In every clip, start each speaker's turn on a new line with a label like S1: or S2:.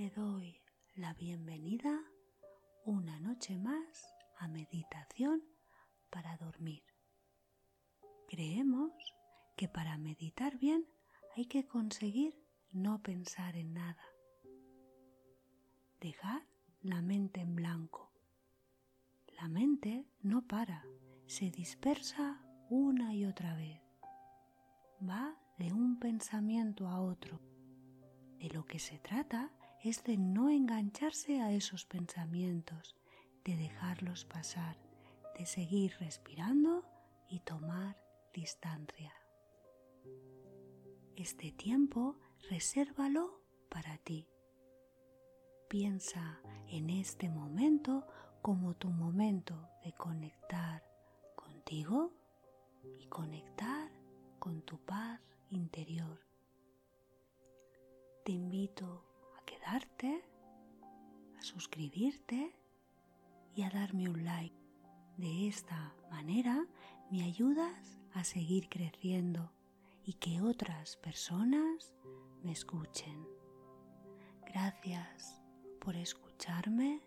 S1: le doy la bienvenida una noche más a meditación para dormir. Creemos que para meditar bien hay que conseguir no pensar en nada. Dejar la mente en blanco. La mente no para, se dispersa una y otra vez. Va de un pensamiento a otro. De lo que se trata es de no engancharse a esos pensamientos, de dejarlos pasar, de seguir respirando y tomar distancia. Este tiempo resérvalo para ti. Piensa en este momento como tu momento de conectar contigo y conectar con tu paz interior. Te invito quedarte, a suscribirte y a darme un like. De esta manera me ayudas a seguir creciendo y que otras personas me escuchen. Gracias por escucharme.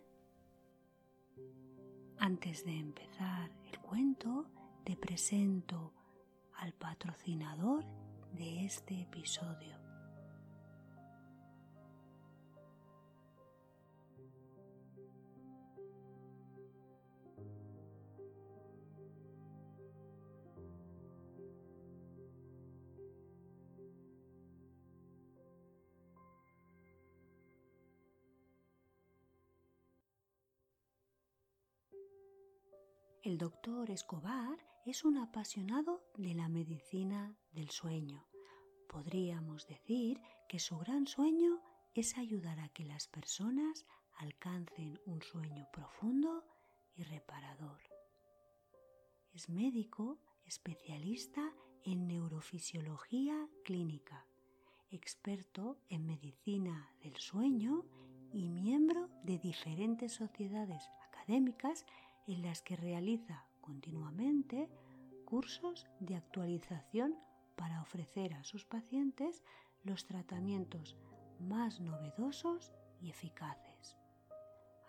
S1: Antes de empezar el cuento, te presento al patrocinador de este episodio. El doctor Escobar es un apasionado de la medicina del sueño. Podríamos decir que su gran sueño es ayudar a que las personas alcancen un sueño profundo y reparador. Es médico especialista en neurofisiología clínica, experto en medicina del sueño y miembro de diferentes sociedades académicas en las que realiza continuamente cursos de actualización para ofrecer a sus pacientes los tratamientos más novedosos y eficaces.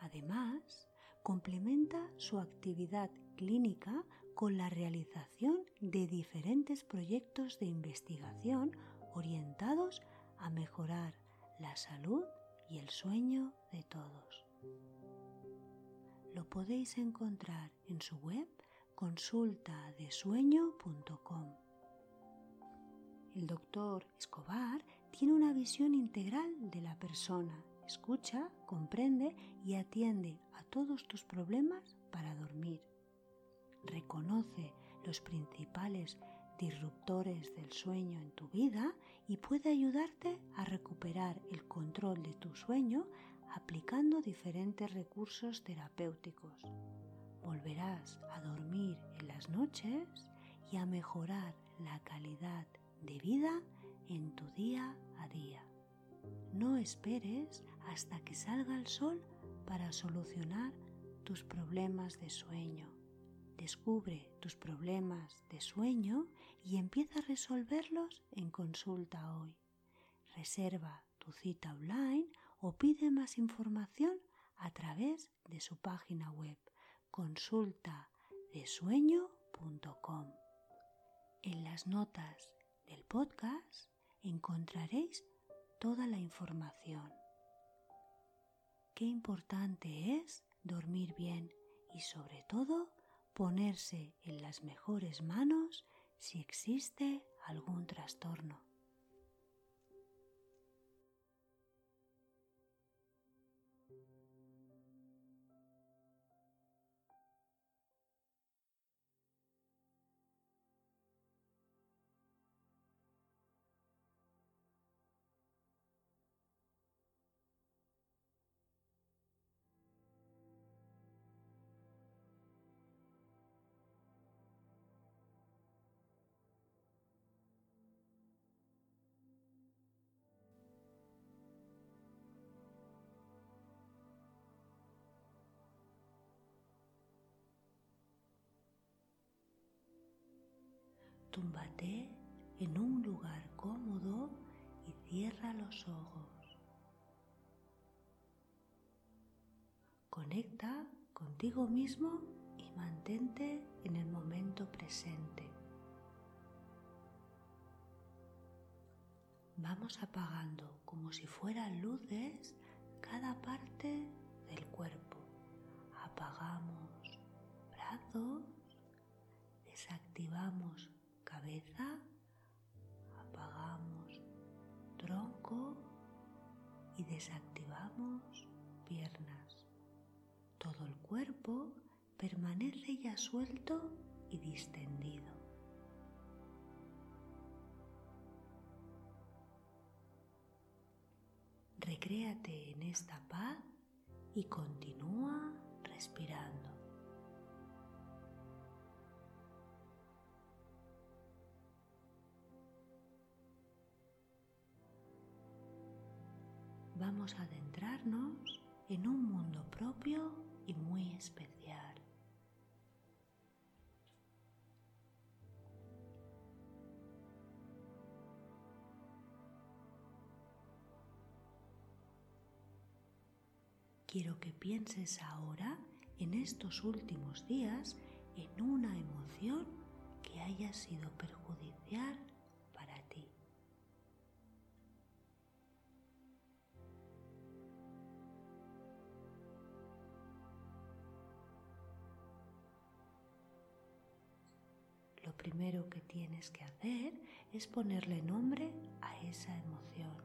S1: Además, complementa su actividad clínica con la realización de diferentes proyectos de investigación orientados a mejorar la salud y el sueño de todos lo podéis encontrar en su web consultadesueño.com. El doctor Escobar tiene una visión integral de la persona, escucha, comprende y atiende a todos tus problemas para dormir. Reconoce los principales disruptores del sueño en tu vida y puede ayudarte a recuperar el control de tu sueño aplicando diferentes recursos terapéuticos. Volverás a dormir en las noches y a mejorar la calidad de vida en tu día a día. No esperes hasta que salga el sol para solucionar tus problemas de sueño. Descubre tus problemas de sueño y empieza a resolverlos en consulta hoy. Reserva tu cita online o pide más información a través de su página web consultadesueño.com. En las notas del podcast encontraréis toda la información. Qué importante es dormir bien y sobre todo ponerse en las mejores manos si existe algún trastorno. Túmbate en un lugar cómodo y cierra los ojos. Conecta contigo mismo y mantente en el momento presente. Vamos apagando como si fueran luces cada parte del cuerpo. Apagamos brazos, desactivamos cabeza, apagamos tronco y desactivamos piernas. Todo el cuerpo permanece ya suelto y distendido. Recréate en esta paz y continúa respirando. Vamos a adentrarnos en un mundo propio y muy especial. Quiero que pienses ahora, en estos últimos días, en una emoción que haya sido perjudicial primero que tienes que hacer es ponerle nombre a esa emoción.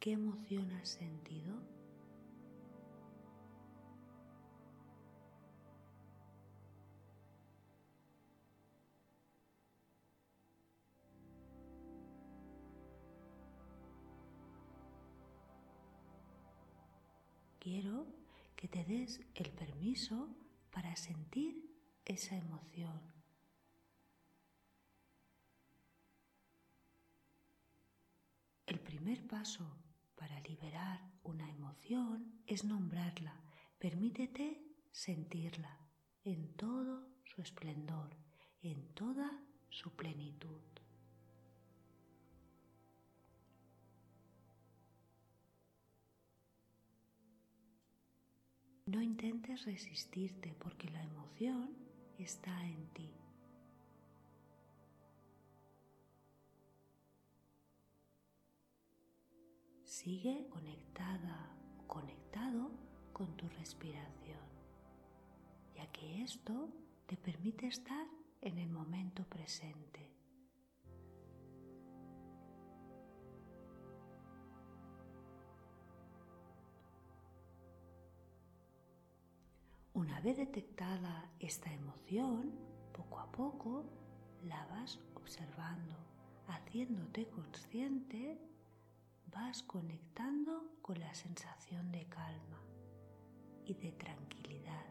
S1: ¿Qué emoción has sentido? Te des el permiso para sentir esa emoción. El primer paso para liberar una emoción es nombrarla. Permítete sentirla en todo su esplendor, en toda su plenitud. No intentes resistirte porque la emoción está en ti. Sigue conectada o conectado con tu respiración, ya que esto te permite estar en el momento presente. Vez detectada esta emoción, poco a poco la vas observando, haciéndote consciente, vas conectando con la sensación de calma y de tranquilidad.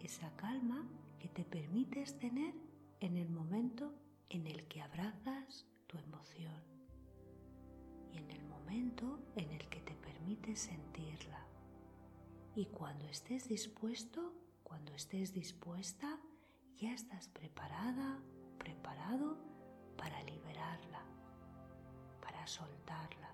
S1: Esa calma que te permites tener en el momento en el que abrazas tu emoción y en el momento en el que te permites sentirla. Y cuando estés dispuesto, cuando estés dispuesta, ya estás preparada, preparado para liberarla, para soltarla.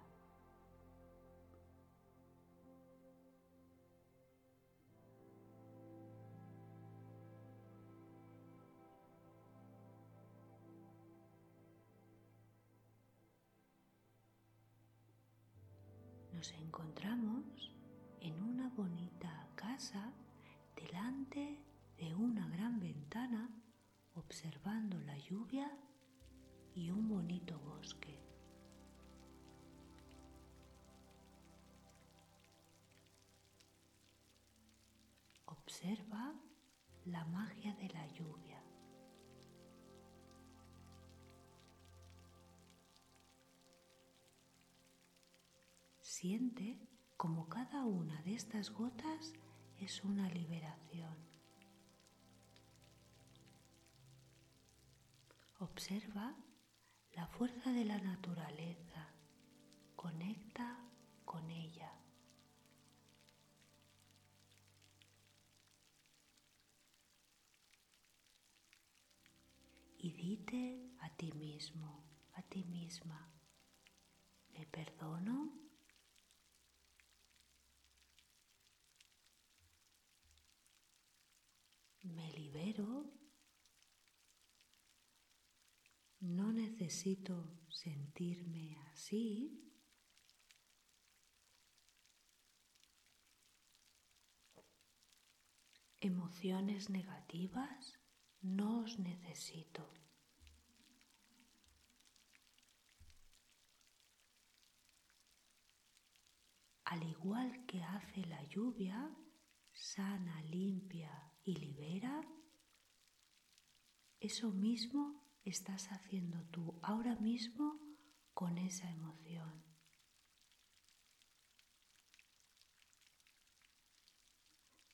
S1: Nos encontramos en una bonita casa delante de una gran ventana observando la lluvia y un bonito bosque. Observa la magia de la lluvia. Siente como cada una de estas gotas es una liberación. Observa la fuerza de la naturaleza, conecta con ella. Y dite a ti mismo, a ti misma, ¿me perdono? ¿Me No necesito sentirme así. Emociones negativas no os necesito. Al igual que hace la lluvia, sana, limpia y libera, eso mismo estás haciendo tú ahora mismo con esa emoción.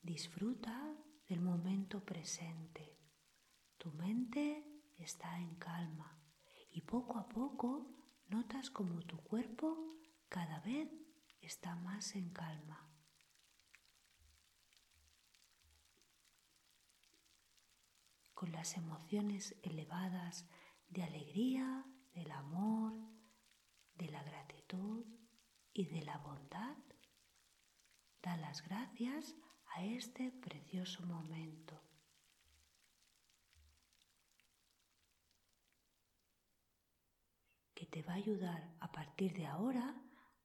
S1: Disfruta del momento presente. Tu mente está en calma y poco a poco notas como tu cuerpo cada vez está más en calma. Con las emociones elevadas de alegría, del amor, de la gratitud y de la bondad, da las gracias a este precioso momento. que te va a ayudar a partir de ahora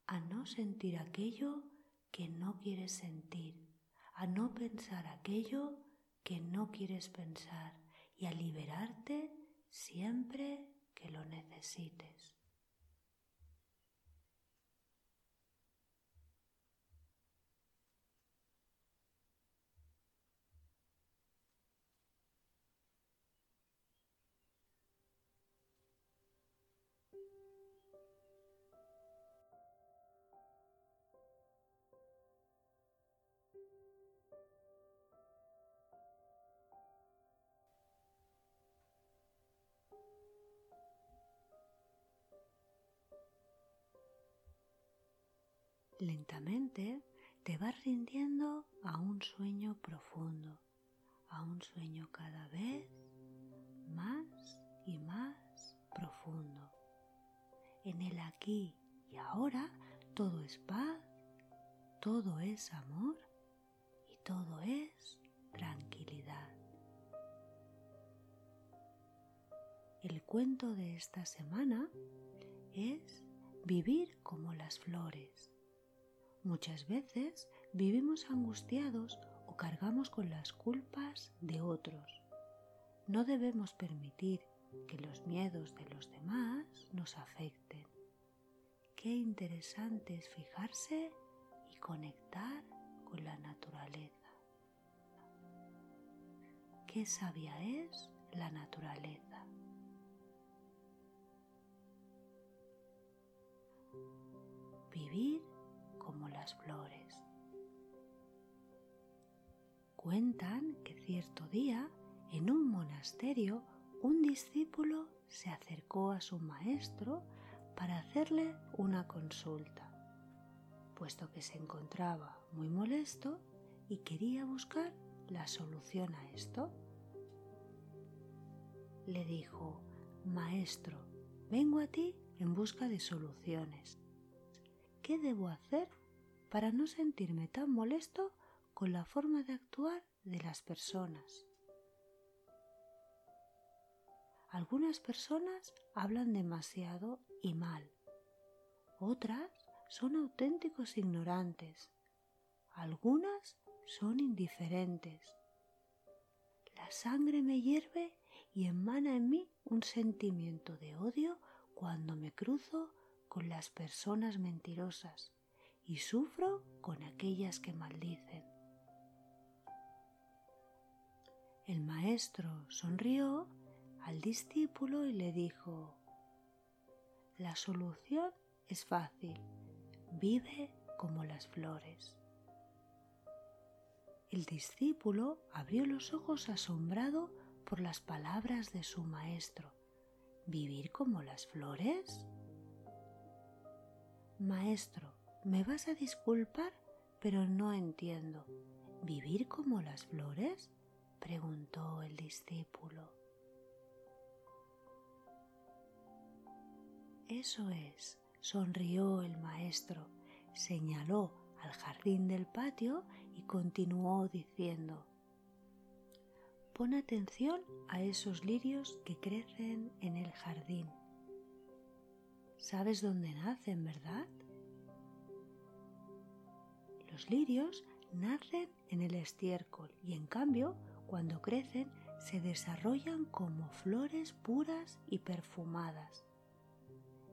S1: a no sentir aquello que no quieres sentir, a no pensar aquello que no quieres pensar y a liberarte siempre que lo necesites. Lentamente te vas rindiendo a un sueño profundo, a un sueño cada vez más y más profundo. En el aquí y ahora todo es paz, todo es amor y todo es tranquilidad. El cuento de esta semana es vivir como las flores. Muchas veces vivimos angustiados o cargamos con las culpas de otros. No debemos permitir que los miedos de los demás nos afecten. Qué interesante es fijarse y conectar con la naturaleza. Qué sabia es la naturaleza. Vivir como las flores. Cuentan que cierto día, en un monasterio, un discípulo se acercó a su maestro para hacerle una consulta, puesto que se encontraba muy molesto y quería buscar la solución a esto. Le dijo, Maestro, vengo a ti en busca de soluciones. ¿Qué debo hacer para no sentirme tan molesto con la forma de actuar de las personas? Algunas personas hablan demasiado y mal. Otras son auténticos ignorantes. Algunas son indiferentes. La sangre me hierve y emana en mí un sentimiento de odio cuando me cruzo con las personas mentirosas y sufro con aquellas que maldicen. El maestro sonrió al discípulo y le dijo, la solución es fácil, vive como las flores. El discípulo abrió los ojos asombrado por las palabras de su maestro. ¿Vivir como las flores? Maestro, me vas a disculpar, pero no entiendo. ¿Vivir como las flores? preguntó el discípulo. Eso es, sonrió el maestro, señaló al jardín del patio y continuó diciendo Pon atención a esos lirios que crecen en el jardín. ¿Sabes dónde nacen, verdad? Los lirios nacen en el estiércol y en cambio, cuando crecen, se desarrollan como flores puras y perfumadas.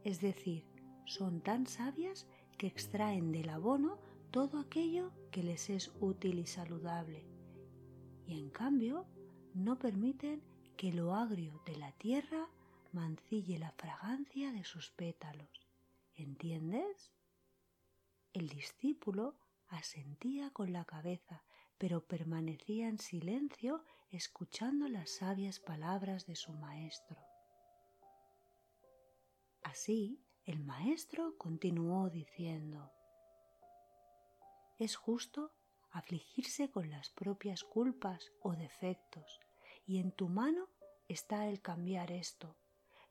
S1: Es decir, son tan sabias que extraen del abono todo aquello que les es útil y saludable. Y en cambio, no permiten que lo agrio de la tierra mancille la fragancia de sus pétalos. ¿Entiendes? El discípulo asentía con la cabeza, pero permanecía en silencio escuchando las sabias palabras de su maestro. Así, el maestro continuó diciendo Es justo afligirse con las propias culpas o defectos, y en tu mano está el cambiar esto.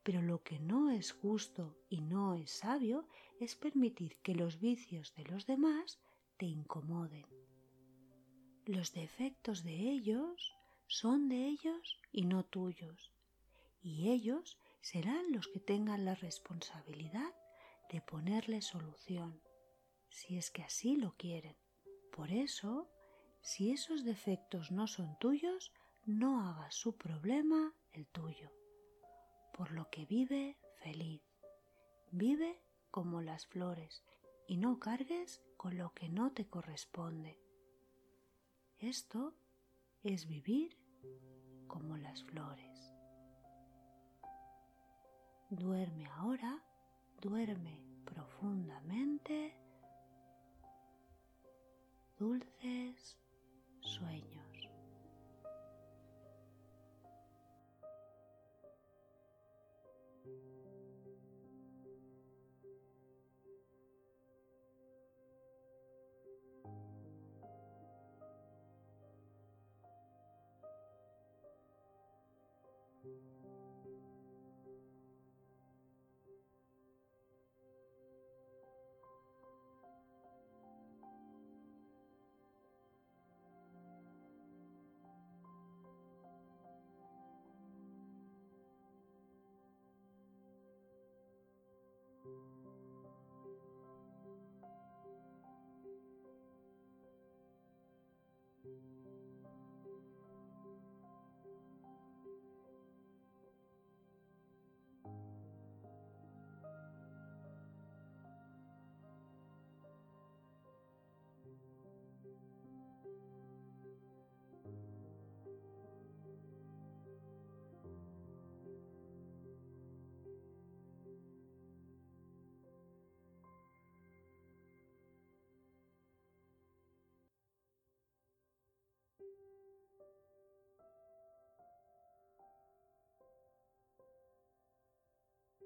S1: Pero lo que no es justo y no es sabio es permitir que los vicios de los demás te incomoden. Los defectos de ellos son de ellos y no tuyos, y ellos serán los que tengan la responsabilidad de ponerle solución, si es que así lo quieren. Por eso, si esos defectos no son tuyos, no hagas su problema el tuyo. Por lo que vive feliz. Vive como las flores y no cargues con lo que no te corresponde. Esto es vivir como las flores. Duerme ahora, duerme profundamente, dulces sueños.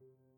S1: thank mm -hmm. you